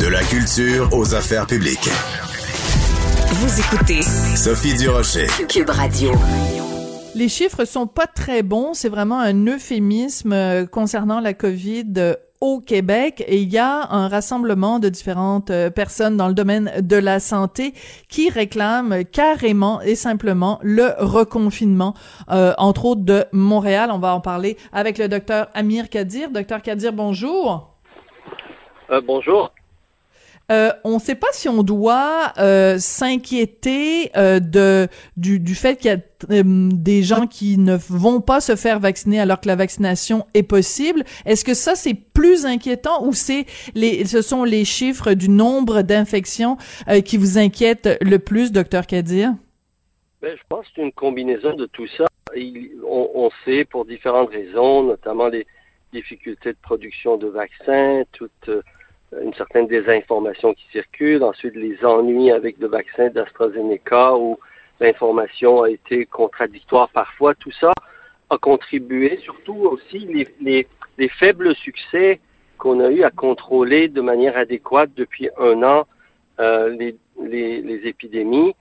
De la culture aux affaires publiques. Vous écoutez Sophie Durocher. Cube Radio. Les chiffres sont pas très bons. C'est vraiment un euphémisme euh, concernant la COVID euh, au Québec et il y a un rassemblement de différentes euh, personnes dans le domaine de la santé qui réclament carrément et simplement le reconfinement, entre autres de Montréal. On va en parler avec le docteur Amir Kadir. Docteur Kadir, bonjour. bonjour. Euh, on ne sait pas si on doit euh, s'inquiéter euh, de du, du fait qu'il y a des gens qui ne vont pas se faire vacciner alors que la vaccination est possible. Est-ce que ça c'est plus inquiétant ou c'est les ce sont les chiffres du nombre d'infections qui vous inquiètent le plus, docteur Kadir? Ben, je pense que c'est une combinaison de tout ça. on, on, sait pour différentes raisons, notamment les difficultés de production de vaccins, toute une certaine désinformation qui circule, ensuite les ennuis avec le vaccin d'AstraZeneca où l'information a été contradictoire parfois. Tout ça a contribué, surtout aussi les, les, les faibles succès qu'on a eu à contrôler de manière adéquate depuis un an euh, les, épidémies,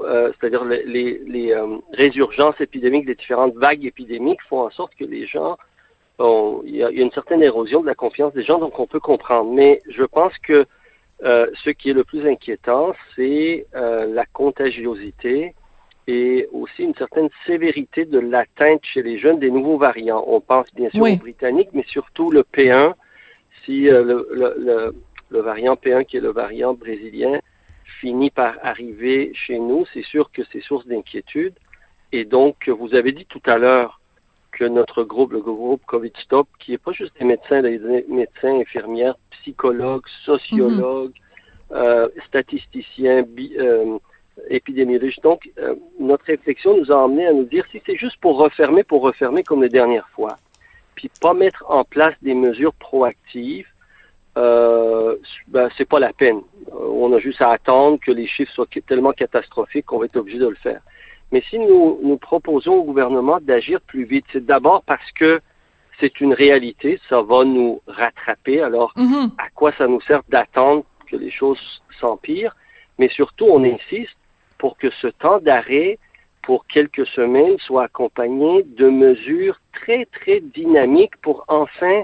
euh, c'est-à-dire les, euh, résurgences épidémiques, les différentes vagues épidémiques font en sorte que les gens il y, a, une certaine érosion de la confiance des gens, donc on peut comprendre. Mais je pense que euh, ce qui est le plus inquiétant, c'est euh, la contagiosité et aussi une certaine sévérité de l'atteinte chez les jeunes des nouveaux variants. On pense bien sûr aux Britanniques, mais surtout le P1. Si euh, le, le, le, variant P1, qui est le variant brésilien, finit par arriver chez nous, c'est sûr que c'est source d'inquiétude. Et donc, vous avez dit tout à l'heure, que notre groupe, le groupe COVID Stop, qui n'est pas juste des médecins, des médecins, infirmières, psychologues, sociologues, mhm. euh, statisticiens, euh, épidémiologistes. Donc, euh, notre réflexion nous a amené à nous dire si c'est juste pour refermer, pour refermer comme les dernières fois, puis pas mettre en place des mesures proactives, euh, ben, c'est pas la peine. on a juste à attendre que les chiffres soient tellement catastrophiques qu'on va être obligé de le faire. Mais si nous, nous proposons au gouvernement d'agir plus vite, c'est d'abord parce que c'est une réalité, ça va nous rattraper. Alors, mhm. à quoi ça nous sert d'attendre que les choses s'empirent? Mais surtout, on insiste pour que ce temps d'arrêt pour quelques semaines soit accompagné de mesures très, très dynamiques pour enfin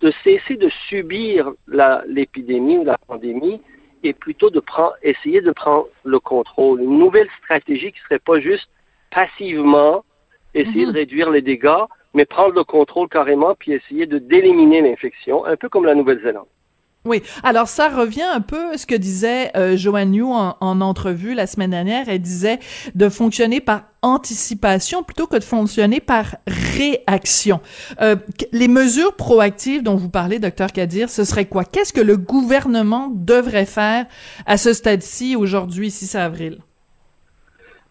de cesser de subir l'épidémie ou la pandémie et plutôt de prendre, essayer de prendre le contrôle. Une nouvelle stratégie qui serait pas juste passivement essayer de mhm. réduire les dégâts, mais prendre le contrôle carrément puis essayer de d'éliminer l'infection, un peu comme la Nouvelle-Zélande. Oui. Alors ça revient un peu à ce que disait euh, Joanne en, en, entrevue la semaine dernière. Elle disait de fonctionner par anticipation plutôt que de fonctionner par réaction. Euh, les mesures proactives dont vous parlez, docteur Kadir, ce serait quoi? Qu'est-ce que le gouvernement devrait faire à ce stade-ci aujourd'hui, 6 avril?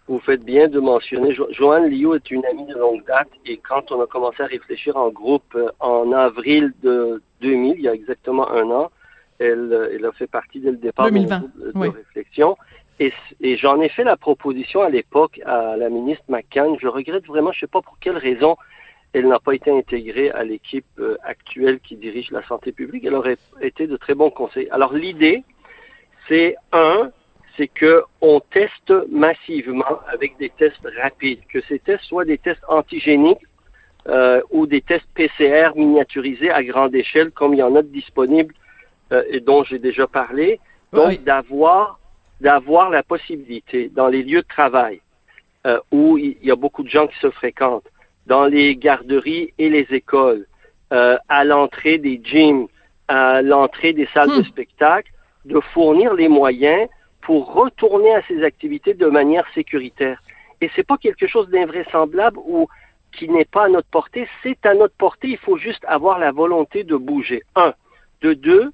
Vous faites bien de mentionner, jo Joanne Liu est une amie de longue date et quand on a commencé à réfléchir en groupe euh, en avril de 2000, il y a exactement un an, elle, elle a fait partie dès le départ 2020, de, réflexion. Et, et j'en ai fait la proposition à l'époque à la ministre McCann. Je regrette vraiment, je ne sais pas pour quelle raison, elle n'a pas été intégrée à l'équipe euh, actuelle qui dirige la santé publique. Elle aurait été de très bons conseils. Alors l'idée, c'est un, c'est que on teste massivement avec des tests rapides, que ces tests soient des tests antigéniques euh, ou des tests PCR miniaturisés à grande échelle, comme il y en a disponibles euh, et dont j'ai déjà parlé. Donc, d'avoir d'avoir la possibilité dans les lieux de travail euh, où il y a beaucoup de gens qui se fréquentent, dans les garderies et les écoles, euh, à l'entrée des gyms, à l'entrée des salles de hmm. spectacle, de fournir les moyens pour retourner à ces activités de manière sécuritaire. Et c'est pas quelque chose d'invraisemblable ou qui n'est pas à notre portée, c'est à notre portée, il faut juste avoir la volonté de bouger. Un. De deux,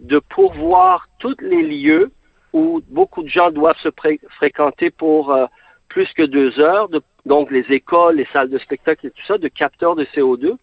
de pourvoir tous les lieux où beaucoup de gens doivent se fréquenter pour euh, plus que deux heures, donc les écoles, les salles de spectacle et tout ça, de capteurs de CO2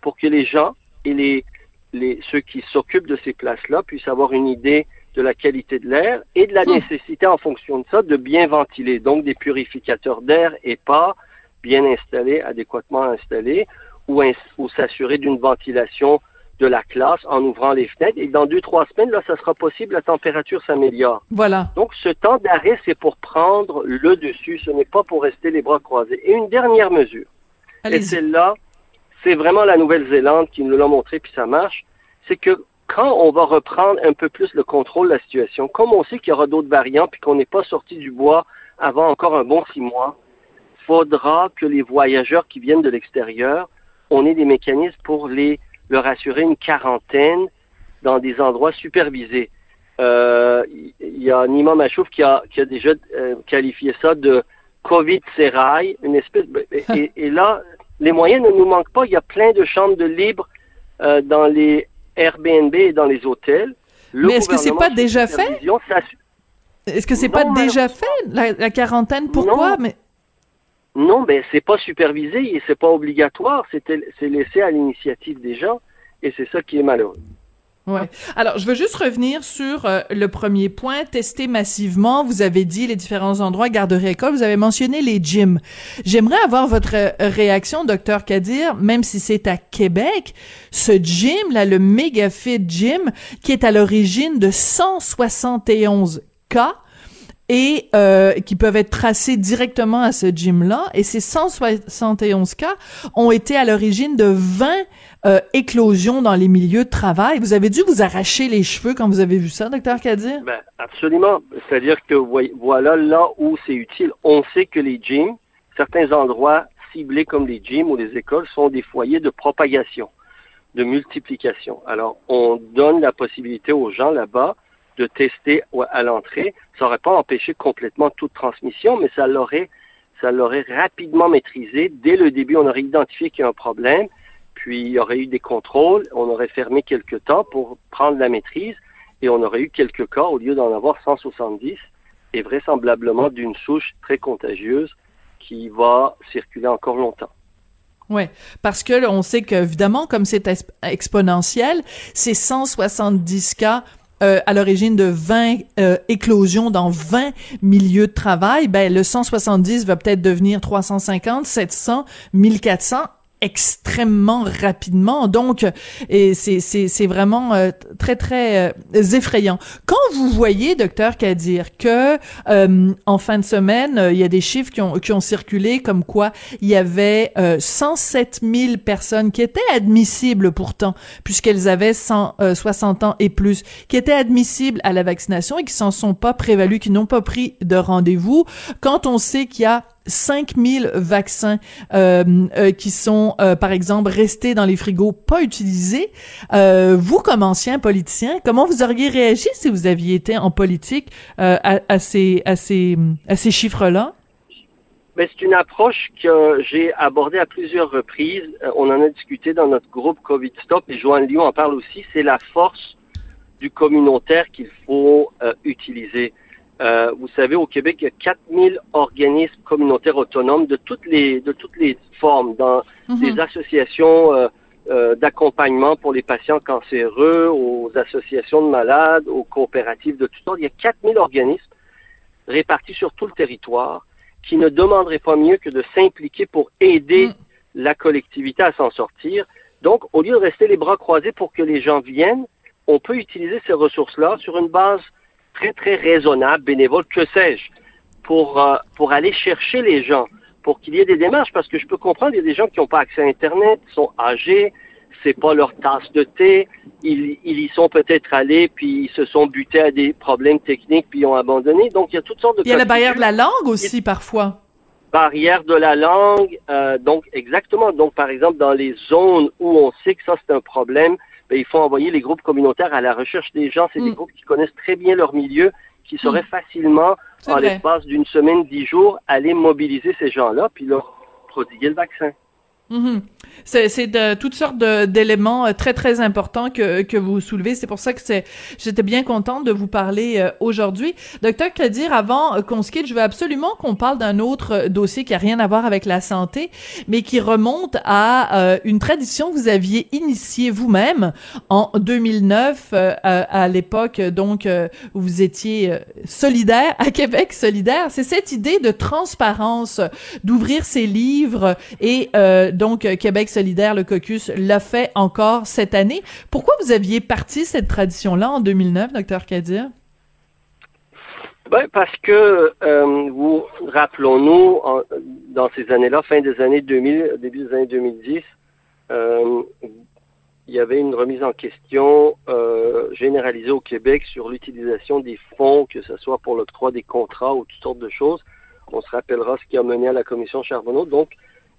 pour que les gens et les, les ceux qui s'occupent de ces places-là puissent avoir une idée de la qualité de l'air et de la hmm. nécessité en fonction de ça de bien ventiler, donc des purificateurs d'air et pas bien installés, adéquatement installés, ou, ou s'assurer d'une ventilation de la classe en ouvrant les fenêtres. Et dans deux, trois semaines, là, ça sera possible, la température s'améliore. Voilà. Donc, ce temps d'arrêt, c'est pour prendre le dessus. Ce n'est pas pour rester les bras croisés. Et une dernière mesure. Et celle-là, c'est vraiment la Nouvelle-Zélande qui nous l'a montré, puis ça marche. C'est que quand on va reprendre un peu plus le contrôle de la situation, comme on sait qu'il y aura d'autres variants, puis qu'on n'est pas sorti du bois avant encore un bon six mois, faudra que les voyageurs qui viennent de l'extérieur, on ait des mécanismes pour les leur assurer une quarantaine dans des endroits supervisés. Euh, il y a Nima Machouf qui a, qui a déjà euh, qualifié ça de Covid sérail, une espèce. Et, et, là, les moyens ne nous manquent pas. Il y a plein de chambres de libre euh, dans les Airbnb et dans les hôtels. Mais est-ce que c'est pas déjà fait? Est-ce que c'est pas déjà fait la, quarantaine? Pourquoi? Mais non, ben c'est pas supervisé et c'est pas obligatoire. C'est laissé à l'initiative des gens et c'est ça qui est malheureux. Ouais. Alors, je veux juste revenir sur euh, le premier point, tester massivement. Vous avez dit les différents endroits, garderie école, vous avez mentionné les gyms. J'aimerais avoir votre euh, réaction, docteur Kadir, même si c'est à Québec, ce gym, là, le Megafit Gym, qui est à l'origine de 171 cas, et euh, qui peuvent être tracés directement à ce gym-là. Et ces 171 cas ont été à l'origine de 20 euh, éclosions dans les milieux de travail. Vous avez dû vous arracher les cheveux quand vous avez vu ça, docteur Kadir? Ben, absolument. C'est-à-dire que voilà là où c'est utile. On sait que les gyms, certains endroits ciblés comme les gyms ou les écoles sont des foyers de propagation, de multiplication. Alors, on donne la possibilité aux gens là-bas de tester à l'entrée. Ça n'aurait pas empêché complètement toute transmission, mais ça l'aurait, ça l'aurait rapidement maîtrisé. Dès le début, on aurait identifié qu'il y a un problème, puis il y aurait eu des contrôles, on aurait fermé quelques temps pour prendre la maîtrise, et on aurait eu quelques cas au lieu d'en avoir 170, et vraisemblablement d'une souche très contagieuse qui va circuler encore longtemps. Oui, parce que on sait qu'évidemment, comme c'est exponentiel, c'est 170 cas euh, à l'origine de 20 euh, éclosions dans 20 milieux de travail, ben le 170 va peut-être devenir 350, 700, 1400 extrêmement rapidement. Donc, et c'est, c'est, vraiment euh, très, très euh, effrayant. Quand vous voyez, docteur Kadir, que euh, en fin de semaine, il y a des chiffres qui ont, qui ont circulé comme quoi il y avait 107 000 personnes qui étaient admissibles pourtant, puisqu'elles avaient 160 ans et plus, qui étaient admissibles à la vaccination et qui s'en sont pas prévalues, qui n'ont pas pris de rendez-vous. Quand on sait qu'il y a 5000 vaccins euh, euh, qui sont, euh, par exemple, restés dans les frigos, pas utilisés. vous, comme ancien politicien, comment vous auriez réagi si vous aviez été en politique à, à, ces, à ces, à ces chiffres-là? Ben, c'est une approche que j'ai abordée à plusieurs reprises. On en a discuté dans notre groupe COVID Stop et Joanne Lyon en parle aussi. C'est la force du communautaire qu'il faut utiliser. Euh, vous savez, au Québec, il y a 4000 organismes communautaires autonomes de toutes les, de toutes les formes, dans mhm. des associations euh, euh, d'accompagnement pour les patients cancéreux, aux associations de malades, aux coopératives de tout sortes. Il y a 4000 organismes répartis sur tout le territoire qui ne demanderaient pas mieux que de s'impliquer pour aider mhm. la collectivité à s'en sortir. Donc, au lieu de rester les bras croisés pour que les gens viennent, on peut utiliser ces ressources-là sur une base très, très raisonnable, bénévole, que sais-je, pour, euh, pour aller chercher les gens, pour qu'il y ait des démarches, parce que je peux comprendre, il y a des gens qui n'ont pas accès à Internet, sont âgés, c'est pas leur tasse de thé, ils, ils y sont peut-être allés, puis ils se sont butés à des problèmes techniques, puis ils ont abandonné. Donc, il y a toutes sortes de... Il y a la barrière de la langue aussi, parfois. Barrière de la langue, euh, donc exactement. Donc, par exemple, dans les zones où on sait que ça, c'est un problème, ben, il faut envoyer les groupes communautaires à la recherche des gens. C'est des mm. groupes qui connaissent très bien leur milieu, qui sauraient mm. facilement, en l'espace d'une semaine, dix jours, aller mobiliser ces gens-là, puis leur prodiguer le vaccin. Mm-hmm. C'est de toutes sortes d'éléments euh, très très importants que que vous soulevez. C'est pour ça que c'est j'étais bien contente de vous parler euh, aujourd'hui. Docteur Kadir, avant euh, qu'on se quitte, je veux absolument qu'on parle d'un autre dossier qui a rien à voir avec la santé, mais qui remonte à une tradition que vous aviez initiée vous-même en 2009 à, l'époque donc où vous étiez solidaire à Québec solidaire. C'est cette idée de transparence, d'ouvrir ses livres et donc Québec solidaire, le caucus, l'a fait encore cette année. Pourquoi vous aviez parti cette tradition-là en 2009, docteur Kadir? Ben, parce que, euh, rappelons-nous, dans ces années-là, fin des années 2000, début des années 2010, euh, il y avait une remise en question euh, généralisée au Québec sur l'utilisation des fonds, que ce soit pour l'octroi des contrats ou toutes sortes de choses. On se rappellera ce qui a mené à la commission Charbonneau. Donc,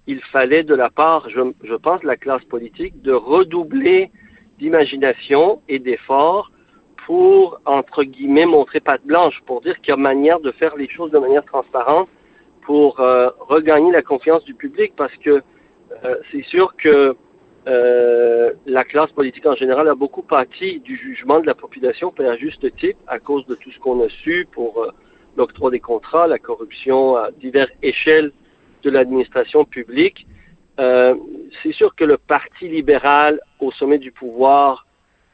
il fallait de la part, je, pense, de la classe politique, de redoubler d'imagination et d'efforts pour, entre guillemets, montrer patte blanche, pour dire qu'il y a manière de faire les choses de manière transparente pour euh, regagner la confiance du public, parce que euh, c'est sûr que euh, la classe politique en général a beaucoup pâti du jugement de la population, à juste titre, à cause de tout ce qu'on a su pour l'octroi des contrats, la corruption à diverses échelles de l'administration publique. c'est sûr que le Parti libéral au sommet du pouvoir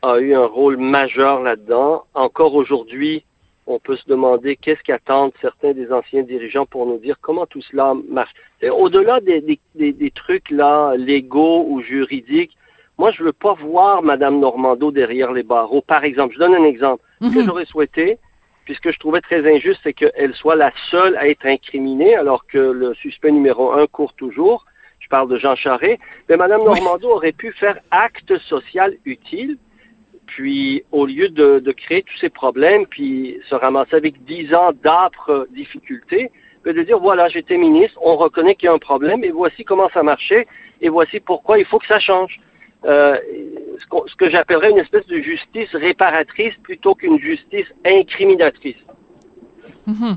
a eu un rôle majeur là-dedans. Encore aujourd'hui, on peut se demander qu'est-ce qu'attendent certains des anciens dirigeants pour nous dire comment tout cela marche. Au-delà des, des, des, trucs là, légaux ou juridiques, moi, je veux pas voir Madame Normando derrière les barreaux. Par exemple, je donne un exemple. Ce que mhm. j'aurais souhaité, puisque je trouvais très injuste, c'est qu'elle soit la seule à être incriminée, alors que le suspect numéro un court toujours. Je parle de Jean Charest. Mais Madame Normando aurait pu faire acte social utile puis, au lieu de, créer tous ces problèmes, puis se ramasser avec dix ans d'âpres difficultés, que de dire, voilà, j'étais ministre, on reconnaît qu'il y a un problème, et voici comment ça marchait, et voici pourquoi il faut que ça change. Euh, ce que j'appellerais une espèce de justice réparatrice plutôt qu'une justice incriminatrice. Mm-hmm.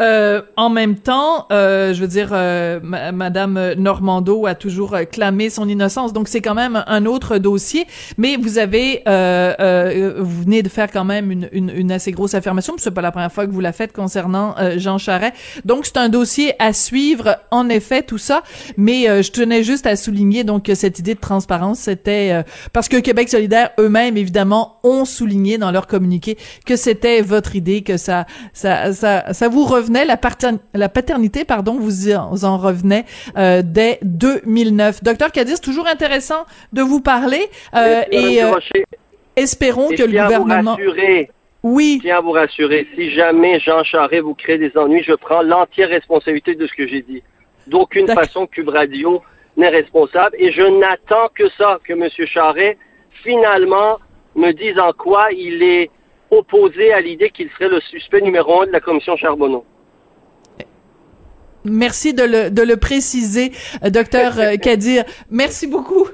Euh, en même temps, euh, je veux dire, euh, Madame Normando a toujours euh, clamé son innocence, donc c'est quand même un autre dossier. Mais vous avez, euh, vous venez de faire quand même une, une, une assez grosse affirmation, c'est pas la première fois que vous la faites concernant Jean Charest. Donc c'est un dossier à suivre, en effet, tout ça. Mais je tenais juste à souligner donc cette idée de transparence, c'était parce que Québec solidaire eux-mêmes évidemment ont souligné dans leur communiqué que c'était votre idée, que ça, ça, ça, ça vous revenait, la, la paternité, pardon, vous en revenait euh, dès 2009. Docteur Cadiz, toujours intéressant de vous parler euh, et euh, espérons que le gouvernement... Oui. Je tiens à vous rassurer, si jamais Jean Charest vous crée des ennuis, je prends l'entière responsabilité de ce que j'ai dit. D'aucune façon, Cube Radio n'est responsable et je n'attends que ça, que M. Charest, finalement, me dise en quoi il est opposé à l'idée qu'il serait le suspect numéro un de la commission Charbonneau. Merci de le, de le préciser, euh, docteur euh, Kadir. Merci beaucoup.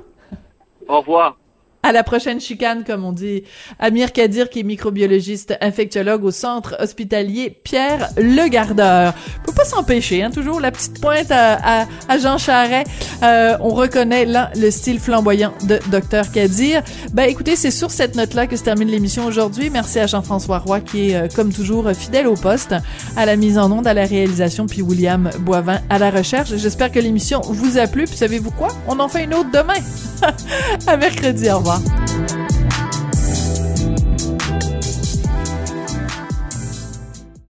Au revoir à la prochaine chicane, comme on dit. Amir Kadir, qui est microbiologiste infectiologue au centre hospitalier Pierre Le Gardeur. Peut pas s'empêcher, hein, toujours la petite pointe à, à, Jean Charret. Euh, on reconnaît là le style flamboyant de Dr Kadir. Ben écoutez, c'est sur cette note-là que se termine l'émission aujourd'hui. Merci à Jean-François Roy qui est euh, comme toujours fidèle au poste, à la mise en onde, à la réalisation, puis William Boivin à la recherche. J'espère que l'émission vous a plu. Puis savez-vous quoi? On en fait une autre demain. à mercredi. Au revoir. 吧。